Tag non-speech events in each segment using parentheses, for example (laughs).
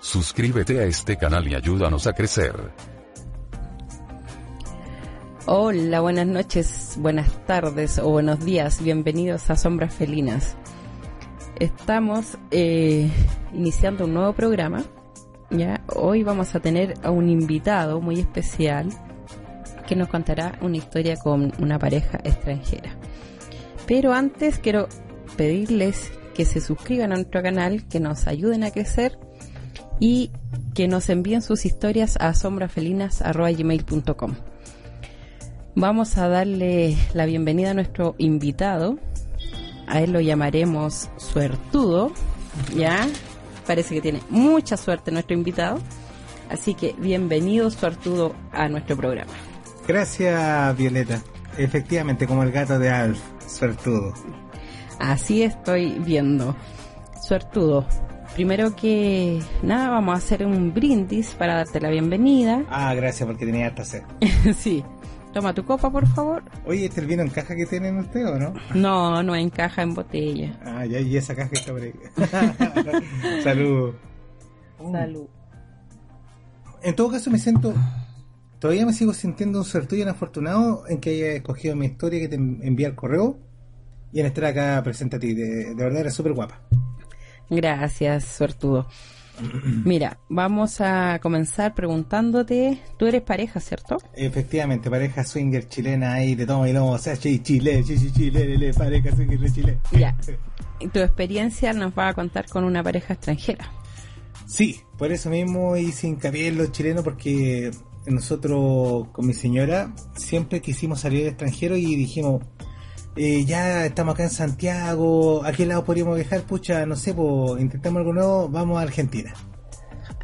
Suscríbete a este canal y ayúdanos a crecer. Hola, buenas noches, buenas tardes o buenos días. Bienvenidos a Sombras Felinas. Estamos eh, iniciando un nuevo programa. Hoy vamos a tener a un invitado muy especial que nos contará una historia con una pareja extranjera. Pero antes quiero pedirles que se suscriban a nuestro canal, que nos ayuden a crecer y que nos envíen sus historias a sombrafelinas.gmail.com. Vamos a darle la bienvenida a nuestro invitado. A él lo llamaremos suertudo, ¿ya? Parece que tiene mucha suerte nuestro invitado. Así que bienvenido suertudo a nuestro programa. Gracias, Violeta. Efectivamente, como el gato de Alf, suertudo. Así estoy viendo. Suertudo, primero que nada vamos a hacer un brindis para darte la bienvenida. (laughs) Ah, gracias porque tenía harta sed. sí. Toma tu copa, por favor. Oye, ¿este el vino en caja que tienen ustedes o no? No, no en caja, en botella. Ah, ya, y esa caja está por ahí. (laughs) Salud. Salud. En todo caso me siento... Todavía me sigo sintiendo un suertudo y afortunado en que haya escogido mi historia que te envié al correo y en estar acá presente a ti. De, de verdad, eres súper guapa. Gracias, suertudo. Mira, vamos a comenzar preguntándote, tú eres pareja, ¿cierto? Efectivamente, pareja swinger chilena ahí de toma y lomo, o sea, Chile, Chile, Chile, pareja swinger de Chile. Ya. Tu experiencia nos va a contar con una pareja extranjera. Sí, por eso mismo hice hincapié en los chilenos porque nosotros con mi señora siempre quisimos salir al extranjero y dijimos, eh, ya estamos acá en Santiago, ¿a qué lado podríamos viajar? Pucha, no sé, pues intentamos algo nuevo, vamos a Argentina.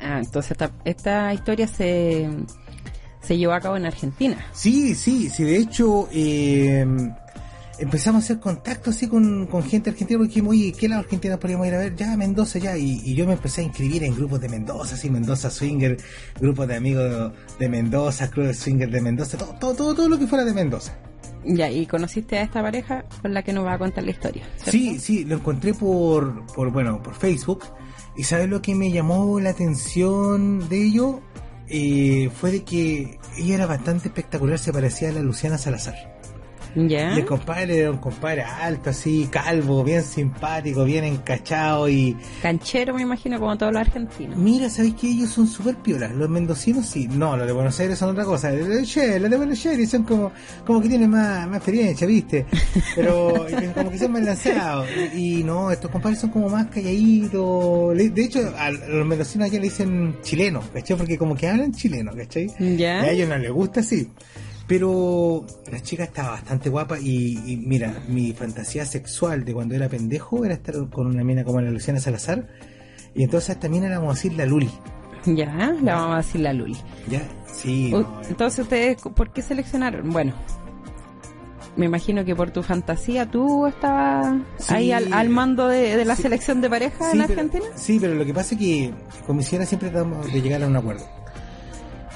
Ah, entonces esta, esta historia se, se llevó a cabo en Argentina. Sí, sí, sí, de hecho eh, empezamos a hacer contacto así con, gente argentina porque dijimos, oye, ¿qué lado Argentina podríamos ir a ver? Ya, Mendoza, ya, y, yo me empecé a inscribir en grupos de Mendoza, así, Mendoza Swinger, grupos de amigos de Mendoza, club Swinger de Mendoza, todo, todo, todo, todo lo que fuera de Mendoza. Ya, y conociste a esta pareja con la que nos va a contar la historia. Sí, sí, lo encontré por, por, bueno, por Facebook. ¿Y sabes lo que me llamó la atención de ello? Eh, fue de que ella era bastante espectacular, se parecía a la Luciana Salazar. ¿Ya? Y el compadre era un compadre alto, así, calvo, bien simpático, bien encachado y... Canchero, me imagino, como todos los argentinos. Mira, ¿sabéis que ellos son súper piolas? Los mendocinos sí. No, los de Buenos Aires son otra cosa. Los de, Buenos Aires son como, como que tienen más, más experiencia, ¿viste? Pero (laughs) como que son más lanzados. Y, no, estos compadres son como más calladitos. De hecho, a los mendocinos allá le dicen chilenos, ¿cachai? Porque como que hablan chileno, ¿cachai? ¿Ya? a ellos no les gusta así. Pero la chica estaba bastante guapa y, mira, mi fantasía sexual de cuando era pendejo era estar con una mina como la Luciana Salazar. Y entonces mina la vamos a decir la Luli. Ya, la vamos a decir la Luli. Ya, sí. entonces ustedes, ¿por qué seleccionaron? Bueno, me imagino que por tu fantasía tú estabas ahí al, mando de, la selección de pareja en Argentina. sí, pero lo que pasa es que con mi siempre tratamos de llegar a un acuerdo.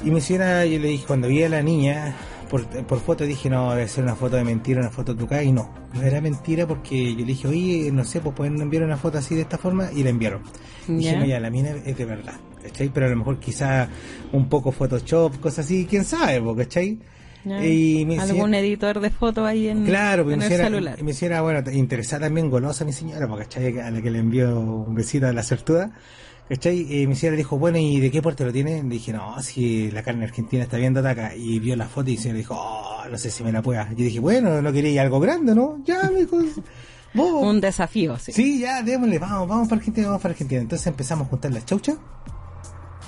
Y mi señora, yo le dije, cuando vi a la niña, por, por foto dije, no, debe ser una foto de mentira, una foto trucada, y no, no era mentira porque yo le dije, oye, no sé, pues pueden enviar una foto así de esta forma, y la enviaron. Dije, no, ya, la mina es de verdad, ¿cachai? Pero a lo mejor quizá un poco Photoshop, cosas así, quién sabe, ¿cachai? Y Algún editor de fotos ahí en, claro, en el celular. Me hiciera, bueno, interesada también, golosa mi señora, ¿cachai? A la que le envió un besito a la certuda. ¿Cachai? Y mi señora dijo, bueno, ¿y de qué puerto lo tiene? Le dije, no, si la carne argentina está bien acá. Y vio la foto y mi señora dijo, oh, no sé si me la pueda. Yo dije, bueno, no quería ir algo grande, ¿no? Ya, me dijo, vos. Un desafío, sí. Sí, ya, démosle, vamos, vamos para Argentina, vamos para Argentina. Entonces empezamos a juntar las chauchas.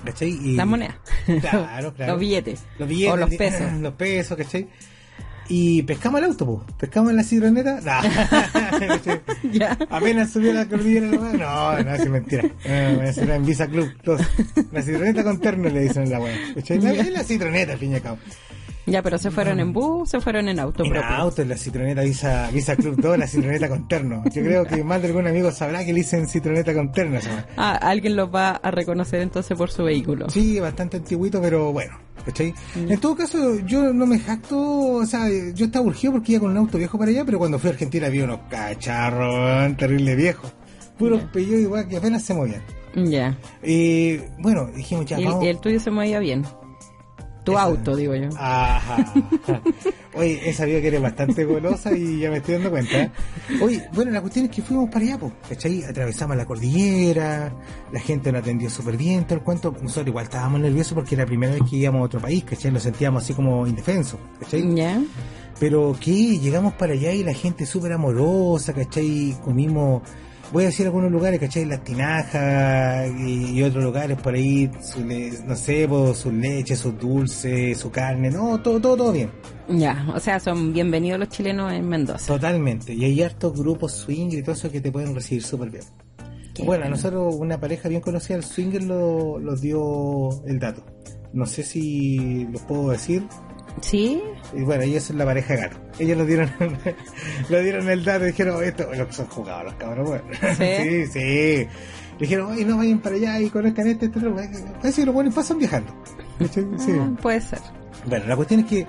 ¿Cachai? Y, La moneda. Claro, claro. (laughs) Los billetes. Los billetes. O los pesos. (laughs) Los pesos, ¿cachai? Y pescamos el auto, pues. Pescamos en la citroneta. Nah. (laughs) Ya. Apenas subió la cordillera, no, no, es mentira. No, en Visa Club. Dos. La citroneta con terno le dicen en la. ¿Cachai? La- Es la citroneta, al fin y al cabo. Ya, pero se fueron en bus, se fueron en auto En propio. auto, en la citroneta Visa, Visa Club 2, la citroneta con terno. Yo creo que más de algún amigo sabrá que le dicen citroneta con terno. Ah, alguien los va a reconocer entonces por su vehículo. Sí, bastante antiguito, pero bueno, ¿cachai? En todo caso, yo no me jacto, o sea, yo estaba urgido porque iba con un auto viejo para allá, pero cuando fui a Argentina vi unos cacharros, terrible viejos. Puros Ya. pellos igual que apenas se movían. Ya. Y bueno, dijimos ya, Y, vamos. y el tuyo se movía bien. Tu Esa- auto, digo yo. Ajá. (laughs) Oye, he sabido que eres bastante golosa y ya me estoy dando cuenta. ¿eh? Oye, bueno, la cuestión es que fuimos para allá, po, ¿cachai? Atravesamos la cordillera, la gente nos atendió súper bien, todo el cuento. Nosotros igual estábamos nerviosos porque era la primera vez que íbamos a otro país, ¿cachai? Nos sentíamos así como indefensos, ¿cachai? Pero que llegamos para allá y la gente súper amorosa, ¿cachai? Comimos, voy a decir algunos lugares, ¿cachai? Las tinajas y, y otros lugares por ahí, su le- no sé, sus leches, sus dulces, su carne, no, todo, todo, todo bien. Ya. O sea, son bienvenidos los chilenos en Mendoza. Totalmente. Y hay hartos grupos swinger y todo eso que te pueden recibir súper bien. Qué bueno, a bueno. nosotros una pareja bien conocida, el swinger, lo, lo dio el dato. No sé si lo puedo decir. ¿Sí? Y bueno, ellos son la pareja de gato. Ellos lo dieron, (laughs) lo dieron el dato y dijeron, esto, lo que son jugados los cabros, bueno. (laughs) ¿Sí? sí, sí. Dijeron, oye, no vayan para allá y conozcan este, este, otro. Parece que los buenos pasan viajando. Ah, puede ser. Bueno, la cuestión es que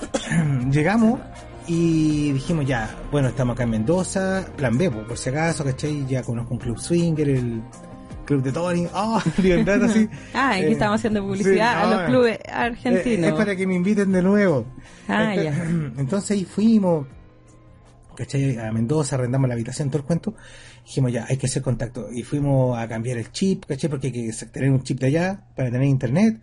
(clears throat) llegamos y dijimos ya, bueno, estamos acá en Mendoza, plan B, po, por si acaso, ¿cachai? Ya conozco un club swinger, el club de Tony, (laughs) oh, así. (laughs) Ah, aquí Eh, estamos haciendo publicidad sí, a los clubes eh, argentinos. Es para que me inviten de nuevo. Ah, Ento- ya. (clears throat) Entonces ahí fuimos, ¿cachai? A Mendoza, arrendamos la habitación, todo el cuento. Dijimos ya, hay que hacer contacto. Y fuimos a cambiar el chip, ¿cachai? Porque hay que tener un chip de allá para tener internet.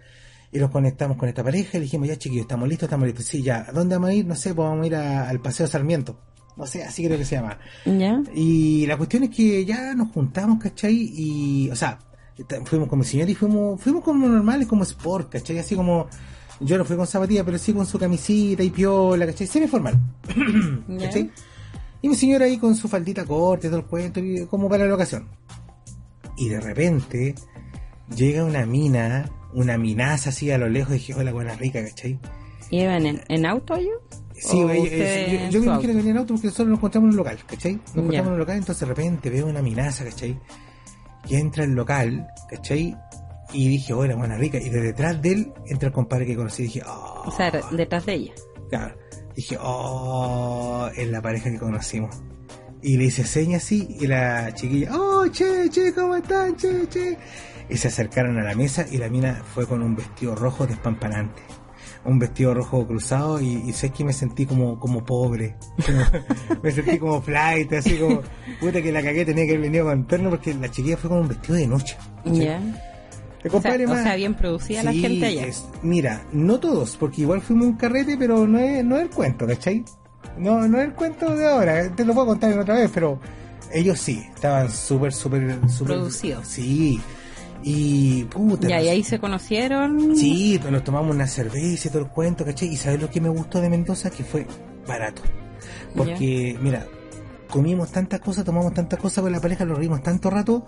Y nos conectamos con esta pareja y le dijimos, ya chiquillos, estamos listos, estamos listos. Sí, ya, ¿a dónde vamos a ir? No sé, pues vamos a ir a- al Paseo Sarmiento. No sé, así creo que se llama. ¿Ya? Y la cuestión es que ya nos juntamos, ¿cachai? Y, o sea, fuimos con mi señor y fuimos, fuimos como normales, como sport, ¿cachai? Así como, yo no fui con zapatillas, pero sí con su camisita y piola, ¿cachai? Semi-formal, ¿Ya? ¿cachai? Y mi señor ahí con su faldita corta y todo el cuento, como para la ocasión. Y de repente, llega una mina, una minaza así a lo lejos, y dije, hola, buena rica, ¿cachai? ¿Iban en, en auto ellos? Sí, ¿O ella- usted eh, yo, me imagino que venía en auto porque nosotros nos encontramos en un local, ¿cachai? Nos encontramos en un local, entonces de repente veo una minaza, ¿cachai? Que entra al local, ¿cachai? Y dije, hola, buena rica. Y de detrás de él entra el compadre que conocí. Y dije, oh, O sea, detrás de ella. claro. Dije, oh, es la pareja que conocimos. Y le hice señas así, y la chiquilla, oh, che, che, ¿cómo están, che, che? Y se acercaron a la mesa y la mina fue con un vestido rojo despampanante. Un vestido rojo cruzado y, y sé que me sentí como, como pobre. (laughs) me sentí como flight, así como, puta que la cagué, tenía que haber venido con terno porque la chiquilla fue con un vestido de noche. ¿Ya? O sea, o bien producida la gente allá. es- mira, no todos, porque igual fuimos un carrete, pero no es, no es el cuento, ¿cachai? No, no es el cuento de ahora, te lo puedo contar en otra vez, pero ellos sí, estaban súper, súper, súper... Producidos. Sí, y puta... Y ahí se conocieron. Sí, nos tomamos una cerveza y todo el cuento, ¿cachai? Y ¿sabes lo que me gustó de Mendoza? Que fue barato. Porque, mira, comimos tantas cosas, tomamos tantas cosas con la pareja, lo reímos tanto rato,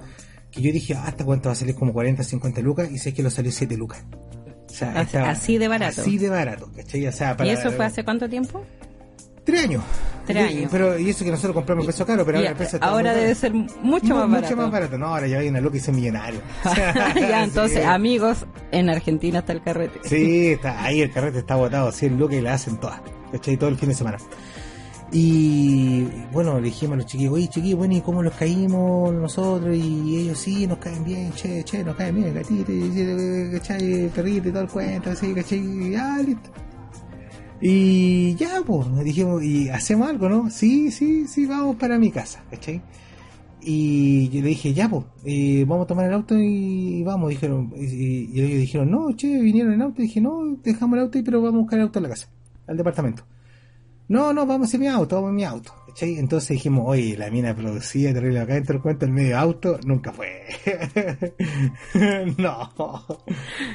que yo dije, "Ah, ¿hasta cuánto va a salir? Como 40, 50 lucas, y sé que lo salió 7 lucas. O sea, Así- estaba- así de barato. Así de barato, ¿cachai? O sea, para, ¿Y eso fue hace cuánto tiempo? Tres años. Años. Pero, y eso que nosotros compramos peso caro, pero Y ahora el peso está ahora debe ser mucho Mu- más barato. Mucho más barato. No, ahora ya hay una loca y soy millonario. ya, entonces, Sí. amigos, en Argentina está el carrete. Sí, está ahí el carrete está botado, 100 lucas y la hacen todas. ¿Cachai? Todo el fin de semana. Y bueno, le dijimos a los chiquillos, oye chiquillos, bueno, ¿y cómo los caímos nosotros? Y ellos sí, nos caen bien, che, che, nos caen bien, gatito, ¿cachai? Perrito y todo el cuento, así, ¿cachai? Listo. Y ya, pues, dijimos, ¿y hacemos algo, no? Sí, sí, sí, vamos para mi casa, ¿cachai? Y yo le dije, ya, pues, eh, vamos a tomar el auto y vamos. Dijeron, y, y ellos dijeron, no, che, vinieron en auto. Y dije, no, dejamos el auto, y pero vamos a buscar el auto en la casa, al departamento. No, no, vamos en mi auto, vamos en mi auto. ¿Cachai? Entonces dijimos, oye, la mina producía terrible acá dentro del cuento, el medio auto, nunca fue. (laughs) no.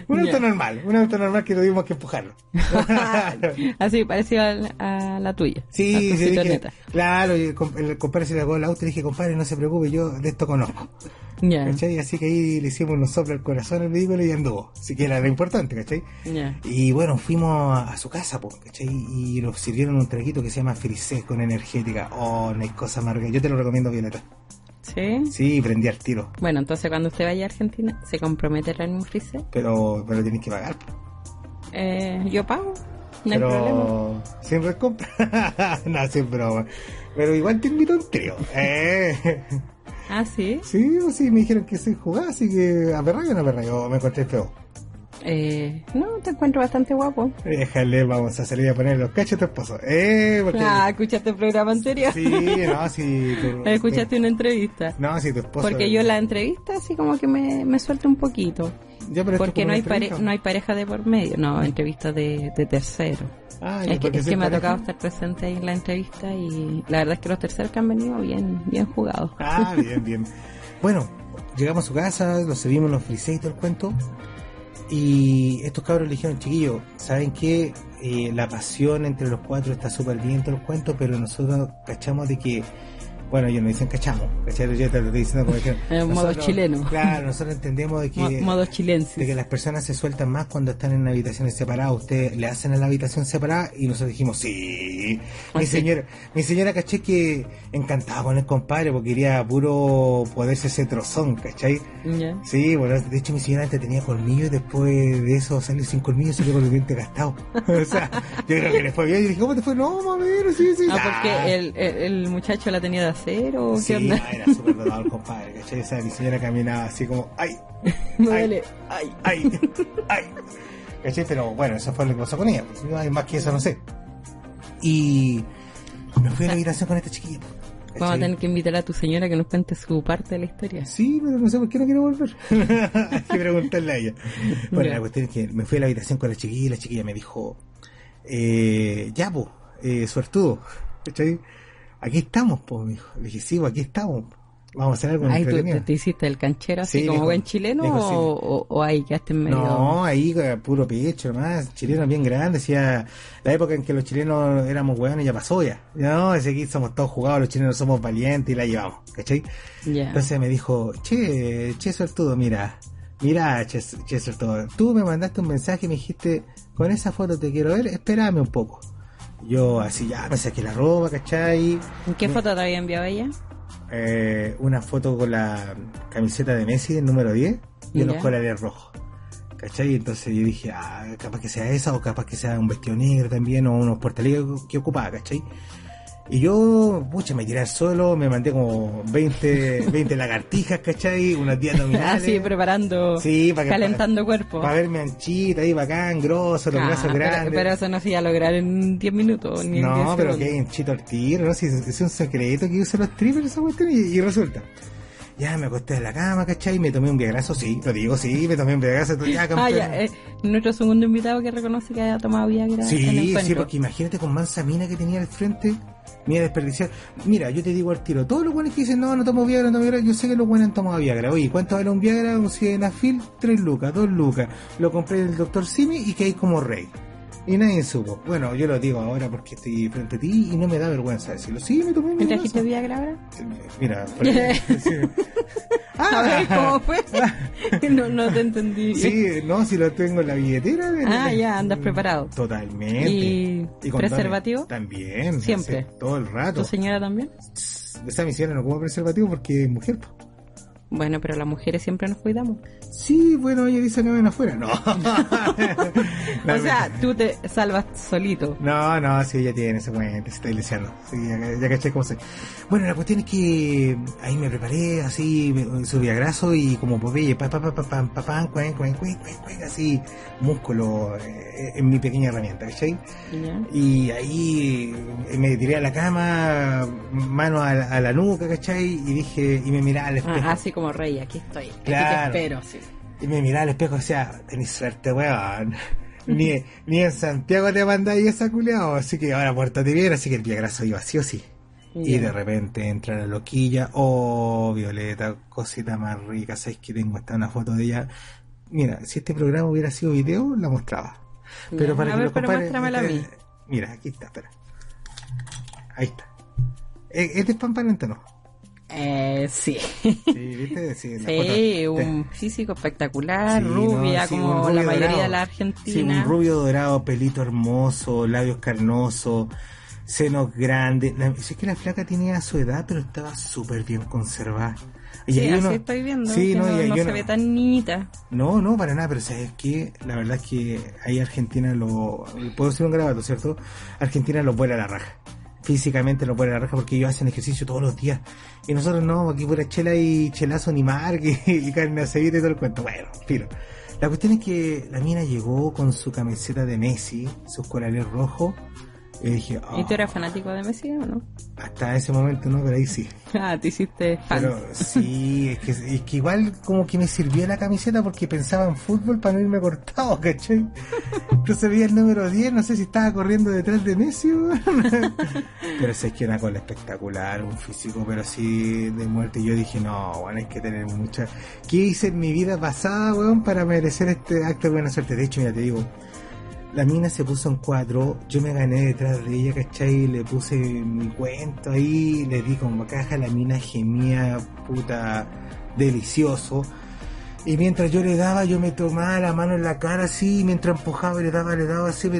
Un auto normal, un auto normal que tuvimos que empujarlo. (laughs) Así, parecido a, la- a la tuya. Sí, tu sí, dije, claro, el, comp- el compadre se le el auto y dije, compadre, no se preocupe, yo de esto conozco. Ya, ¿Cachai? Así que ahí le hicimos unos soplos al corazón al vehículo y anduvo. Así que era lo importante, ¿cachai? ya. Y bueno, fuimos a, a su casa, po, ¿cachai? Y nos sirvieron un traguito que se llama frisé con energética. Oh, no hay cosa amarga. Yo te lo recomiendo, Violeta. ¿Sí? Sí, prendí al tiro. Bueno, entonces cuando usted vaya a Argentina, ¿se compromete a traerme un freezer? Pero, pero tienes que pagar. Eh, yo pago, no hay pero problema. sin recompra. (laughs) no, sin broma. Pero igual te invito a un trío. Eh. Ah, sí. Sí, o sí, me dijeron que se jugaba, así que a perra o no perra, yo me encontré feo. Eh, no, te encuentro bastante guapo. Déjale, vamos a salir a poner los cachos a tu esposo. Eh, porque... Ah, ¿escuchaste el programa anterior? Sí, no, sí. (laughs) tu- ¿Escuchaste una entrevista? No, sí, tu esposo. Porque yo la entrevista así como que me, me suelto un poquito. Ya, pero esto Porque no hay, una pare- entrevista. no hay pareja de por medio, no, entrevista de, de tercero. Ah, es que, es me ha pareja. tocado estar presente ahí en la entrevista y la verdad es que los terceros que han venido bien, bien jugados. Ah, bien, bien. Bueno, llegamos a su casa, lo servimos, nos frisé y todo el cuento. Y estos cabros le dijeron, chiquillos, ¿saben qué? Eh, la pasión entre los cuatro está súper bien todo el cuento, pero nosotros cachamos de que, bueno, ellos nos dicen cachamos, ¿cachai? Yo te lo estoy diciendo como que... En modo chileno. Claro, nosotros entendemos de que... Mo- modo de que las personas se sueltan más cuando están en habitaciones separadas. Ustedes le hacen a la habitación separada y nosotros dijimos, sí. Mi señora, mi señora caché que encantada con el compadre porque quería puro poderse ese trozón, ¿cachai? Sí, bueno, de hecho mi señora antes tenía colmillos y después de eso salió sin colmillos y salió con los dientes gastados. (laughs) o sea, yo creo que le fue bien. Y dije, ¿cómo te fue? No, mamero, sí, sí. Ah, porque el, el, el muchacho la tenía de acero, ¿o Sí, ¿qué onda? era súper dotado el compadre, ¿cachai? O sea, mi señora caminaba así como, ¡ay! (laughs) Me Ay. duele. Ay. ¡Ay! ¡Ay! ¿Cachai? Pero bueno, eso fue lo que pasó con ella. Pues, no hay más que eso, no sé. Y me fui a la habitación con esta chiquilla. pues, ¿cachai? Vamos a tener que invitar a tu señora que nos cuente su parte de la historia. Sí, pero no sé por qué no quiere volver. (laughs) Hay que preguntarle a ella. Bueno, la cuestión es que me fui a la habitación con la chiquilla y la chiquilla me dijo, eh, ya, pues, eh, suertudo. ¿Cachai? Aquí estamos, pues, me dijo. Le dije, sí, pues, aquí estamos. Vamos a hacer algo Ay, ¿tú te, te hiciste el canchero así Sí, como buen chileno dijo, sí. o, o, ahí quedaste en medio? No, ahí eh, puro pecho nomás, chilenos bien grandes, decía, la época en que los chilenos éramos hueones ya pasó ya. No, ese aquí somos todos jugados, los chilenos somos valientes y la llevamos, ¿cachai? Entonces me dijo, che, che suertudo, mira, mira, che, che suertudo, tú me mandaste un mensaje y me dijiste, con esa foto te quiero ver, espérame un poco. Yo así ya me saqué la ropa, ¿cachai? ¿En qué foto te había enviado ella? Eh, una foto con la camiseta de Messi del número 10 y unos Ya. colores rojos. ¿Cachai? Entonces yo dije, ah, capaz que sea esa o capaz que sea un vestido negro también o unos portaligas que ocupaba, ¿cachai? Y yo, pucha, me tiré al suelo, me mandé como 20, 20 (laughs) lagartijas, ¿cachai? Unas 10 (laughs) abdominales. Así, preparando, Sí, para que- calentando cuerpo. Para verme anchita ahí, bacán, grosso, los Ah, brazos pero, grandes. pero eso no se iba a lograr en 10 minutos ni en 10 No, pero que hinchito al tiro, ¿no? Si es, es un secreto que usan los strippers esa cuestión y, y resulta. Ya me acosté en la cama, ¿cachai? Me tomé un viagrazo, sí, lo digo, sí, me tomé un viagrazo, ya (laughs) Ah, campeón. ya, eh, nuestro segundo invitado que reconoce que haya tomado Viagra en el Sí, sí, porque imagínate con mansa mina que tenía al frente, mira desperdiciar. Mira, yo te digo al tiro, todos los buenos que dicen, no, no tomo Viagra, no tomo Viagra, yo sé que los buenos han tomado Viagra. Oye, ¿cuánto vale un Viagra? Un Sildenafil, 3 lucas, 2 lucas. Lo compré del doctor Simi y caí como rey. Y nadie supo. Bueno, yo lo digo ahora porque estoy frente a ti y no me da vergüenza decirlo. Sí, me tomé un ¿Me trajiste. Viagra ahora? Mira, por ahí, (laughs) sí. A ver, ¿cómo fue? (laughs) no, no te entendí. Ah. Sí, no, si lo tengo en la billetera. en Ah, ya, andas preparado. Totalmente. ¿Y condones preservativo? También. Siempre. todo el rato. ¿Tu señora también? Esa mi señora no como preservativo porque es mujer. po. Bueno, pero las mujeres siempre nos cuidamos. Sí, bueno, ella dice que ven afuera. No. (laughs) (laughs) o sea, tú te salvas solito. No, no, sí, ella tiene ese puente, se está ilusionando. Sí, ya, ya caché cómo se. Bueno, la cuestión es que ahí me preparé, así, subí a graso y como Popeye, pa, pa, pa, pa, pa, pa, pa, cuen, cuen, cuen, cuen, así, músculo eh, en mi pequeña herramienta, ¿cachai? Y ahí me tiré a la cama, mano a, a la nuca, ¿cachai? Y dije, y me miraba al espejo. Ah, así como rey, aquí estoy. Claro. Aquí te espero, sí. Y me miraba al espejo y decía, tenés suerte, weón. (laughs) ni, ni en Santiago te mandáis esa culeado, así que ahora puertate bien, así que el pie graso iba así o sí. Y de repente entra la loquilla, oh, Violeta, cosita más rica, sabes que tengo hasta una foto de ella. Mira, si este programa hubiera sido video, la mostraba. Pero para a que ver, pero muéstramela a mí. Mira, aquí está, espera. Ahí está. ¿Es de Pampanente no? Eh, sí. Sí, ¿viste? Sí, sí un físico espectacular, rubia, como la mayoría de la Argentina. Sí, un rubio dorado, pelito hermoso, labios carnosos, senos grandes. es que la flaca tenía su edad, pero estaba súper bien conservada. Y sí, así estoy viendo. Sí, no, no, se ve tan niñita. No, no, para nada, pero sabes que la verdad es que ahí Argentina lo. Puedo hacer un grabato, ¿cierto? Argentina lo vuela a la raja físicamente no puede la raja porque ellos hacen ejercicio todos los días. Y nosotros no, aquí pura chela y chelazo ni marque (laughs) y carne aceite y todo el cuento. Bueno, tiro. La cuestión es que la mina llegó con su camiseta de Messi, sus corales rojos, y dije, ¿Y tú eras fanático de Messi o no? Hasta ese momento no, pero ahí sí. (laughs) Ah, te hiciste fan. Pero sí, es que, es que igual como que me sirvió la camiseta porque pensaba en fútbol para no irme cortado, (laughs) ¿cachai? Entonces veía el número 10, no sé si estaba corriendo detrás de Messi, (laughs) Pero sé que una cola espectacular, un físico, pero así de muerte. Y yo dije, no, bueno, hay que tener mucha... ¿Qué hice en mi vida pasada, weón, para merecer este acto de buena suerte? De hecho, mira, te digo la mina se puso en cuatro, yo me gané detrás de ella, ¿cachai? Le puse mi cuento ahí, le di como caja, la mina gemía, puta, delicioso. Y mientras yo le daba, yo me tomaba la mano en la cara así, mientras empujaba y le daba, le daba así,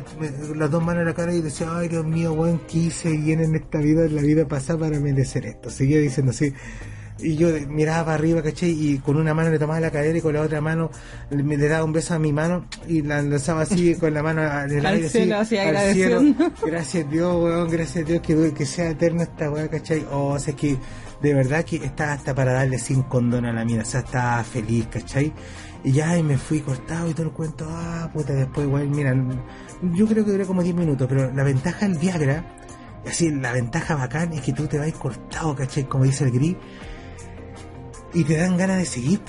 las dos manos en la cara y decía, ay Dios mío, ¿qué hice bien en esta vida, en la vida pasada para merecer esto? Seguía diciendo así, y yo miraba para arriba, ¿cachai? Y con una mano le tomaba la cadera y con la otra mano le, le daba un beso a mi mano y la lanzaba así (laughs) con la mano al aire, cielo, así, al cielo. Gracias Dios, weón, gracias Dios que, que sea eterna esta weá, ¿cachai? O oh, sea, es que de verdad que estaba hasta para darle sin condón a la mina, o sea, estaba feliz, ¿cachai? Y ya y me fui cortado y todo el cuento, ah, puta, después, igual, mira, yo creo que duré como 10 minutos, pero la ventaja del Viagra, así, la ventaja bacán es que tú te vas cortado, ¿cachai? Como dice el gris y te dan ganas de seguir.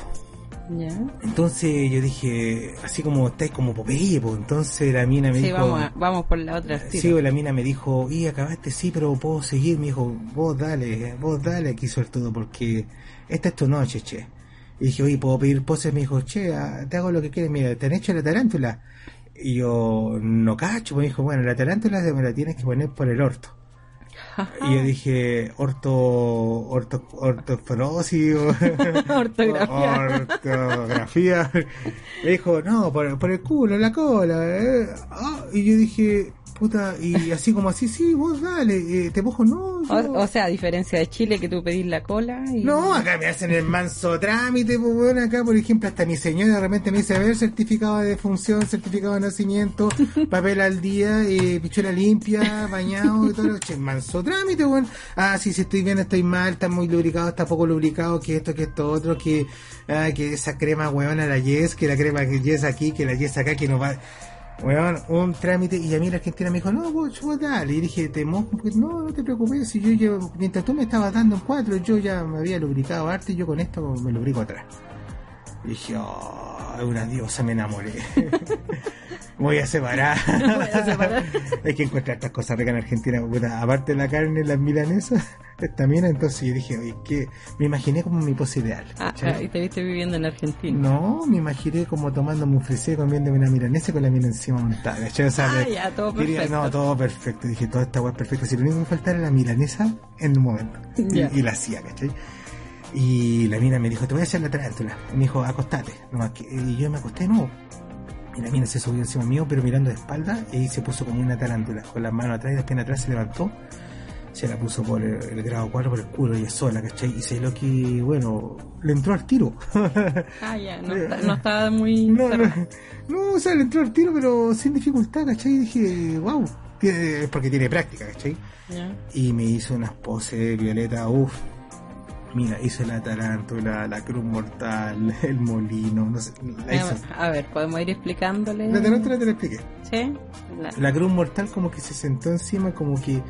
Entonces yo dije, así como estáis como Popeye, pues entonces la mina me sí, dijo... Vamos, vamos por la otra Sí, la mina me dijo, y acabaste, sí, pero puedo seguir. Me dijo, vos dale, vos dale aquí sobre todo, porque esta es tu noche, che. Y dije, oye, ¿puedo pedir poses? Me dijo, che, ah, te hago lo que quieres, mira, ¿te han hecho la tarántula? Y yo, no cacho, me dijo, bueno, la tarántula me la tienes que poner por el orto. Y yo dije, orto, orto, ortoforosis, (laughs) ortografía. ortografía. Me dijo, no, por, por el culo, la cola. Eh. Ah, y yo dije, puta, y así como así, sí, vos dale, eh, te mojo, no. O, sea, a diferencia de Chile, que tú pedís la cola. Y... No, acá me hacen el manso trámite, pues bueno, acá, por ejemplo, hasta mi señora de repente me dice, a ver, certificado de defunción, certificado de nacimiento, (laughs) papel al día, eh, pichura limpia, bañado y todo, che, manso trámite, bueno. Ah, sí, si estoy bien, estoy mal, está muy lubricado, está poco lubricado, que esto, que esto, otro, que, ah, que esa crema, weón, a la Yes, que la crema que Yes aquí, que la Yes acá, que no va Weón, un trámite y a mí la Argentina me dijo, no, vos, dale. Y dije, te no, no te preocupes, si yo, yo, mientras tú me estabas dando en cuatro, yo ya me había lubricado arte y yo con esto me lubrico atrás. Y dije, oh, una diosa, me enamoré. (laughs) Voy a separar. Hay que encontrar estas cosas ricas en Argentina. aparte de la carne, las milanesas, (laughs) también entonces yo dije, oye, que me imaginé como mi pose ideal. Ah, ah, y te viste viviendo en Argentina. No, me imaginé como tomando un frisé, comiéndome una milanesa con la mina encima montada. ah, ya, todo perfecto. no, todo perfecto. Dije, toda esta es perfecta. Si lo único que me faltaba era la milanesa en un momento. Y, la hacía, ¿cachai? Y la mina me dijo, te voy a hacer la tarántula. Y me dijo, acostate. y yo me acosté, no. Y la mina se subió encima mío, pero mirando de espalda, y se puso como una tarántula, con las manos atrás y las piernas atrás, se levantó, se la puso por el, el grado 4 por el culo ella sola, ¿cachai? Y sé lo que, bueno, le entró al tiro. (laughs) Ah, ya, no, no estaba muy... (laughs) no, no, (laughs) no, o sea, le entró al tiro, pero sin dificultad, ¿cachai? Y dije, wow, es porque tiene práctica, ¿cachai? Ya. Y me hizo unas poses, Violeta, uff. Mira, hizo la tarántula, la cruz mortal, (laughs) el molino, no sé, hizo. A ver, podemos ir explicándole. La tarántula te la expliqué. Sí. La- La cruz mortal como que se sentó encima, como que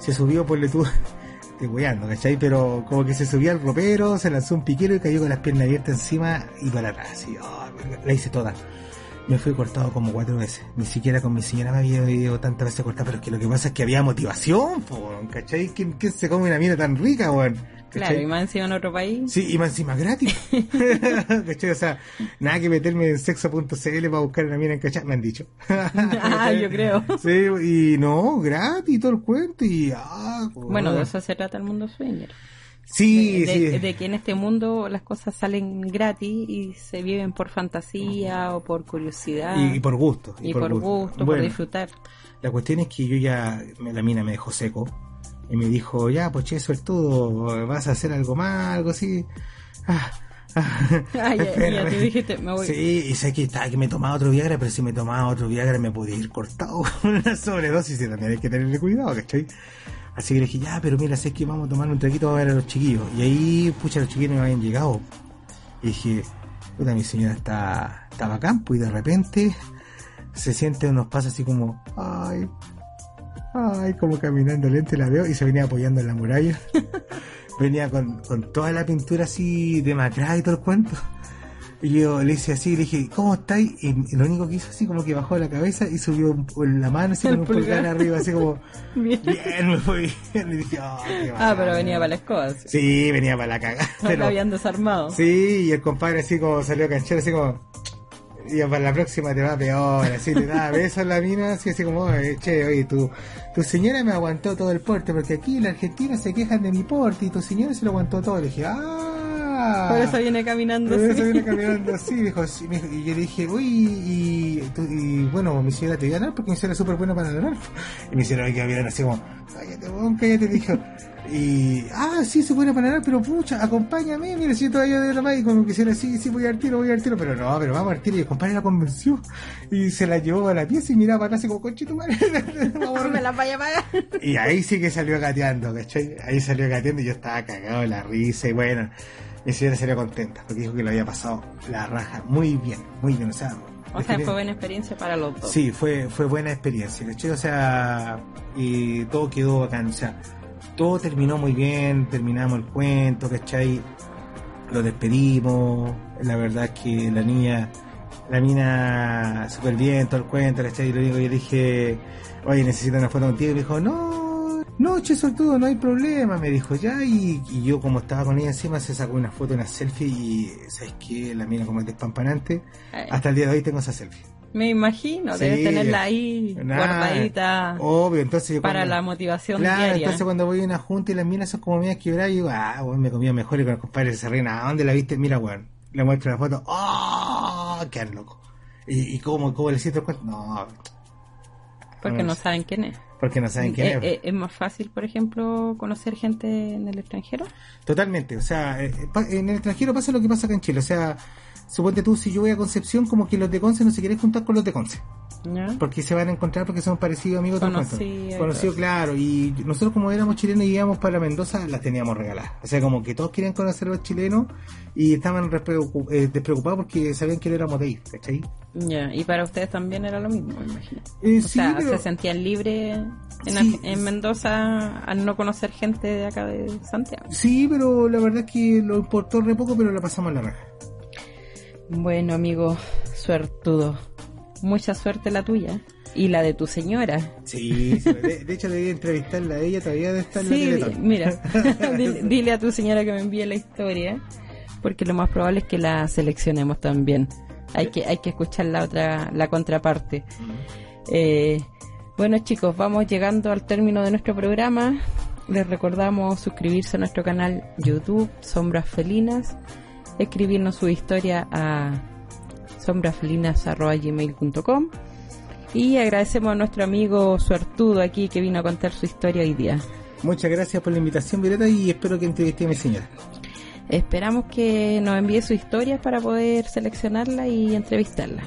se subió por le tú, (laughs) te weando, ¿cachai? Pero como que se subió al ropero, se lanzó un piquero y cayó con las piernas abiertas encima y para atrás. Y, oh, la hice toda. Me fui cortado como cuatro veces. Ni siquiera con mi señora me había ido tantas veces cortado, pero es que lo que pasa es que había motivación, po, ¿cachai? ¿Quién, quién se come una mina tan rica, weón? Claro, y más encima en otro país. Sí, y más encima gratis. (laughs) ¿Cachai? O sea, nada que meterme en sexo.cl para buscar una mina en cachai, me han dicho. (laughs) ah, yo creo. Sí, y no, gratis todo el cuento y ah, Bueno, de eso se trata el mundo swinger. Sí, de, sí. de- de que en este mundo las cosas salen gratis y se viven por fantasía o por curiosidad y, y por gusto. y por gusto, por Bueno, disfrutar. La cuestión es que yo ya, la mina me dejó seco y me dijo, ya, pues che, suertudo, vas a hacer algo más, algo así. Ah, ah, (laughs) Ah, ya, ya, espérame. tú dijiste, me voy. Sí, y sé que estaba que me tomaba otro Viagra, pero si me tomaba otro Viagra me podía ir cortado (laughs) con una sobredosis y también hay que tenerle cuidado, ¿cachai? Así que le dije, ya, pero mira, sé que vamos a tomar un traguito a ver a los chiquillos. Y ahí, pucha, los chiquillos no habían llegado. Y dije, puta, mi señora está, está bacán, pues, y de repente se siente unos pasos así como, ay, ay, como caminando lento y la veo y se venía apoyando en la muralla. (laughs) venía con, con toda la pintura así demacrada y todo el cuento. Y yo le hice así, le dije, ¿cómo estáis? Y, y lo único que hizo así como que bajó la cabeza y subió un- la mano así con un pulgar arriba, así como, (laughs) Bien. bien, me fue bien. (laughs) Le dije, "Oh, qué Ah, bacán". pero venía para la escoba. Sí. Sí, venía para la caga. No lo habían desarmado. sí, y el compadre así como salió canchero, así como, y para la próxima te va peor, así le daba besos a la mina, así, así como, "Oye, che, oye, tu, tu señora me aguantó todo el porte, porque aquí en la Argentina se quejan de mi porte y tu señora se lo aguantó todo. Le dije, ah. Por eso viene caminando Por eso así. viene caminando (laughs) así, dijo, sí, me dijo- y yo le dije, uy, y, tú- y bueno, mi señora te voy a ganar porque mi señora es súper buena para ganar. Y mi señora que mirar así como, cállate, weón, cállate, dijo. Y, ah, sí, se buena para ganar, pero pucha, acompáñame, mira, si yo todavía de la y como que hiciera sí, sí, voy al tiro, voy al tiro, pero no, pero vamos al tiro, y el compadre la convenció, y se la llevó a la pieza y miraba para atrás así como, conchito, madre, (laughs) me la vaya a pagar. y ahí sí que salió gateando, ¿cachai? Ahí salió gateando y yo estaba cagado de la risa y bueno, mi señora salió contenta porque dijo que lo había pasado la raja muy bien, muy bien, o sea... O sea, fue buena experiencia para los dos. Sí, fue, fue buena experiencia, ¿cachai? O sea, y todo quedó bacán, o sea, todo terminó muy bien, terminamos el cuento, ¿cachai? Lo despedimos, la verdad es que la niña, la mina súper bien, todo el cuento, ¿cachai? Y lo único que yo dije, oye, necesito una foto contigo, y me dijo, no, no, che, todo, no hay problema, me dijo ya, y, y yo como estaba con ella encima, se sacó una foto, una selfie, y ¿sabes qué? La mina como es despampanante, hasta el día de hoy tengo esa selfie. Me imagino, Sí. debes tenerla ahí Nah, guardadita Obvio, entonces yo para cuando- la motivación Claro, diaria. entonces cuando voy a una junta y las minas son como medias quebradas, yo digo, ah, weón, me comía mejor y con los compadres se ríen, ¿a dónde la viste? Mira, weón, le muestro la foto, ¡oh! Quedan loco. ¿Y, y cómo, cómo le siento el cuento? No, porque no no saben quién es. porque no saben quién Eh, es. eh, es más fácil, por ejemplo, conocer gente en el extranjero. Totalmente, o sea, eh, en el extranjero pasa lo que pasa acá en Chile, o sea, suponte tú, si yo voy a Concepción, como que los de Conce no se quieren juntar con los de Conce. ¿ya? porque se van a encontrar porque son parecidos amigos. Conocidos, conocidos claro y nosotros como éramos chilenos y íbamos para Mendoza las teníamos regaladas o sea como que todos querían conocer a los chilenos y estaban eh, despreocupados porque sabían que éramos de ahí ¿cachai? Ya, Y para ustedes también era lo mismo, me imagino. Eh, O sí, sea, pero- se sentían libres en, Sí. Arge- en Mendoza al no conocer gente de acá de Santiago. sí pero la verdad es que lo importó re poco pero la pasamos en la raja Bueno, amigo, suertudo. Mucha suerte la tuya y la de tu señora. sí, de, de hecho debí entrevistarla a ella todavía de estar en la Sí, mira, (laughs) (laughs) dile, dile a tu señora que me envíe la historia, porque lo más probable es que la seleccionemos también. Hay que, hay que escuchar la otra, la contraparte. Eh, bueno chicos, vamos llegando al término de nuestro programa. Les recordamos suscribirse a nuestro canal YouTube, Sombras Felinas, escribirnos su historia a sombrasfelinas.gmail.com y agradecemos a nuestro amigo suertudo aquí que vino a contar su historia hoy día. Muchas gracias por la invitación, Violeta, y espero que entreviste a mi señora. Esperamos que nos envíe su historia para poder seleccionarla y entrevistarla.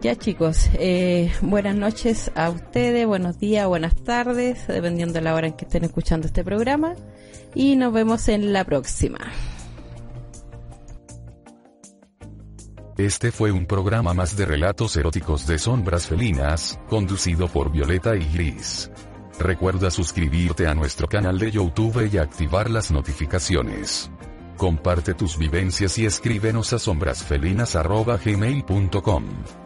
Ya chicos, eh, buenas noches a ustedes, buenos días, buenas tardes, dependiendo de la hora en que estén escuchando este programa. Y nos vemos en la próxima. Este fue un programa más de relatos eróticos de sombras felinas, conducido por Violeta y Gris. Recuerda suscribirte a nuestro canal de YouTube y activar las notificaciones. Comparte tus vivencias y escríbenos a sombrasfelinas.gmail.com.